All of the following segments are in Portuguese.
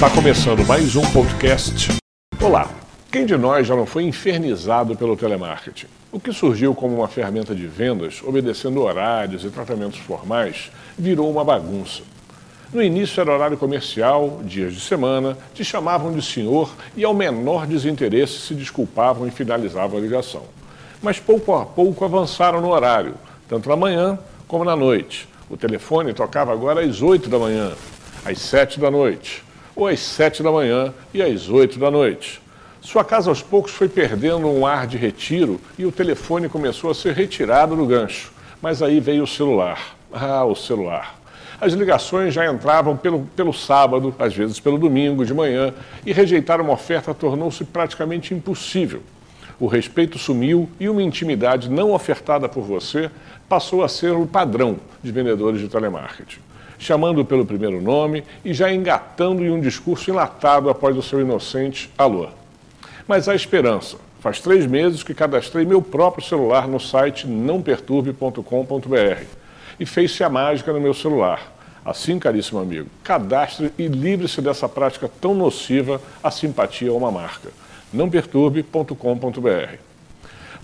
Está começando mais um podcast. Olá! Quem de nós já não foi infernizado pelo telemarketing? O que surgiu como uma ferramenta de vendas, obedecendo horários e tratamentos formais, virou uma bagunça. No início era horário comercial, dias de semana, te chamavam de senhor e, ao menor desinteresse, se desculpavam e finalizavam a ligação. Mas pouco a pouco avançaram no horário, tanto na manhã como na noite. O telefone tocava agora às 8 da manhã, às 7 da noite ou às sete da manhã e às oito da noite. Sua casa aos poucos foi perdendo um ar de retiro e o telefone começou a ser retirado do gancho. Mas aí veio o celular. Ah, o celular. As ligações já entravam pelo, pelo sábado, às vezes pelo domingo de manhã, e rejeitar uma oferta tornou-se praticamente impossível. O respeito sumiu e uma intimidade não ofertada por você passou a ser o padrão de vendedores de telemarketing chamando pelo primeiro nome e já engatando em um discurso enlatado após o seu inocente alô. Mas há esperança. Faz três meses que cadastrei meu próprio celular no site nãoperturbe.com.br e fez-se a mágica no meu celular. Assim, caríssimo amigo, cadastre e livre-se dessa prática tão nociva à simpatia a uma marca. nãoperturbe.com.br.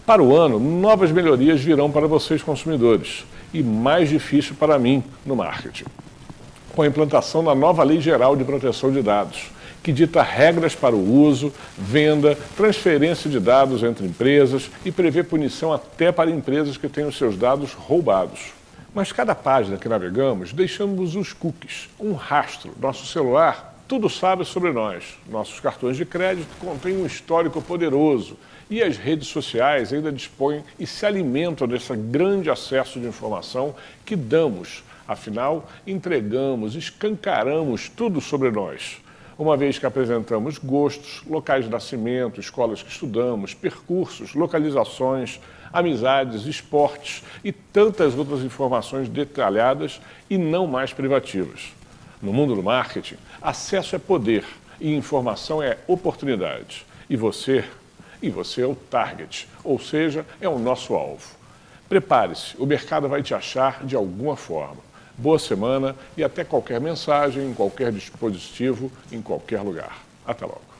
Para o ano, novas melhorias virão para vocês consumidores e mais difícil para mim no marketing com a implantação da nova Lei Geral de Proteção de Dados, que dita regras para o uso, venda, transferência de dados entre empresas e prevê punição até para empresas que tenham seus dados roubados. Mas cada página que navegamos, deixamos os cookies, um rastro. Nosso celular tudo sabe sobre nós. Nossos cartões de crédito contêm um histórico poderoso e as redes sociais ainda dispõem e se alimentam desse grande acesso de informação que damos Afinal, entregamos, escancaramos tudo sobre nós, uma vez que apresentamos gostos, locais de nascimento, escolas que estudamos, percursos, localizações, amizades, esportes e tantas outras informações detalhadas e não mais privativas. No mundo do marketing, acesso é poder e informação é oportunidade. E você, e você é o target, ou seja, é o nosso alvo. Prepare-se, o mercado vai te achar de alguma forma. Boa semana e até qualquer mensagem, em qualquer dispositivo, em qualquer lugar. Até logo.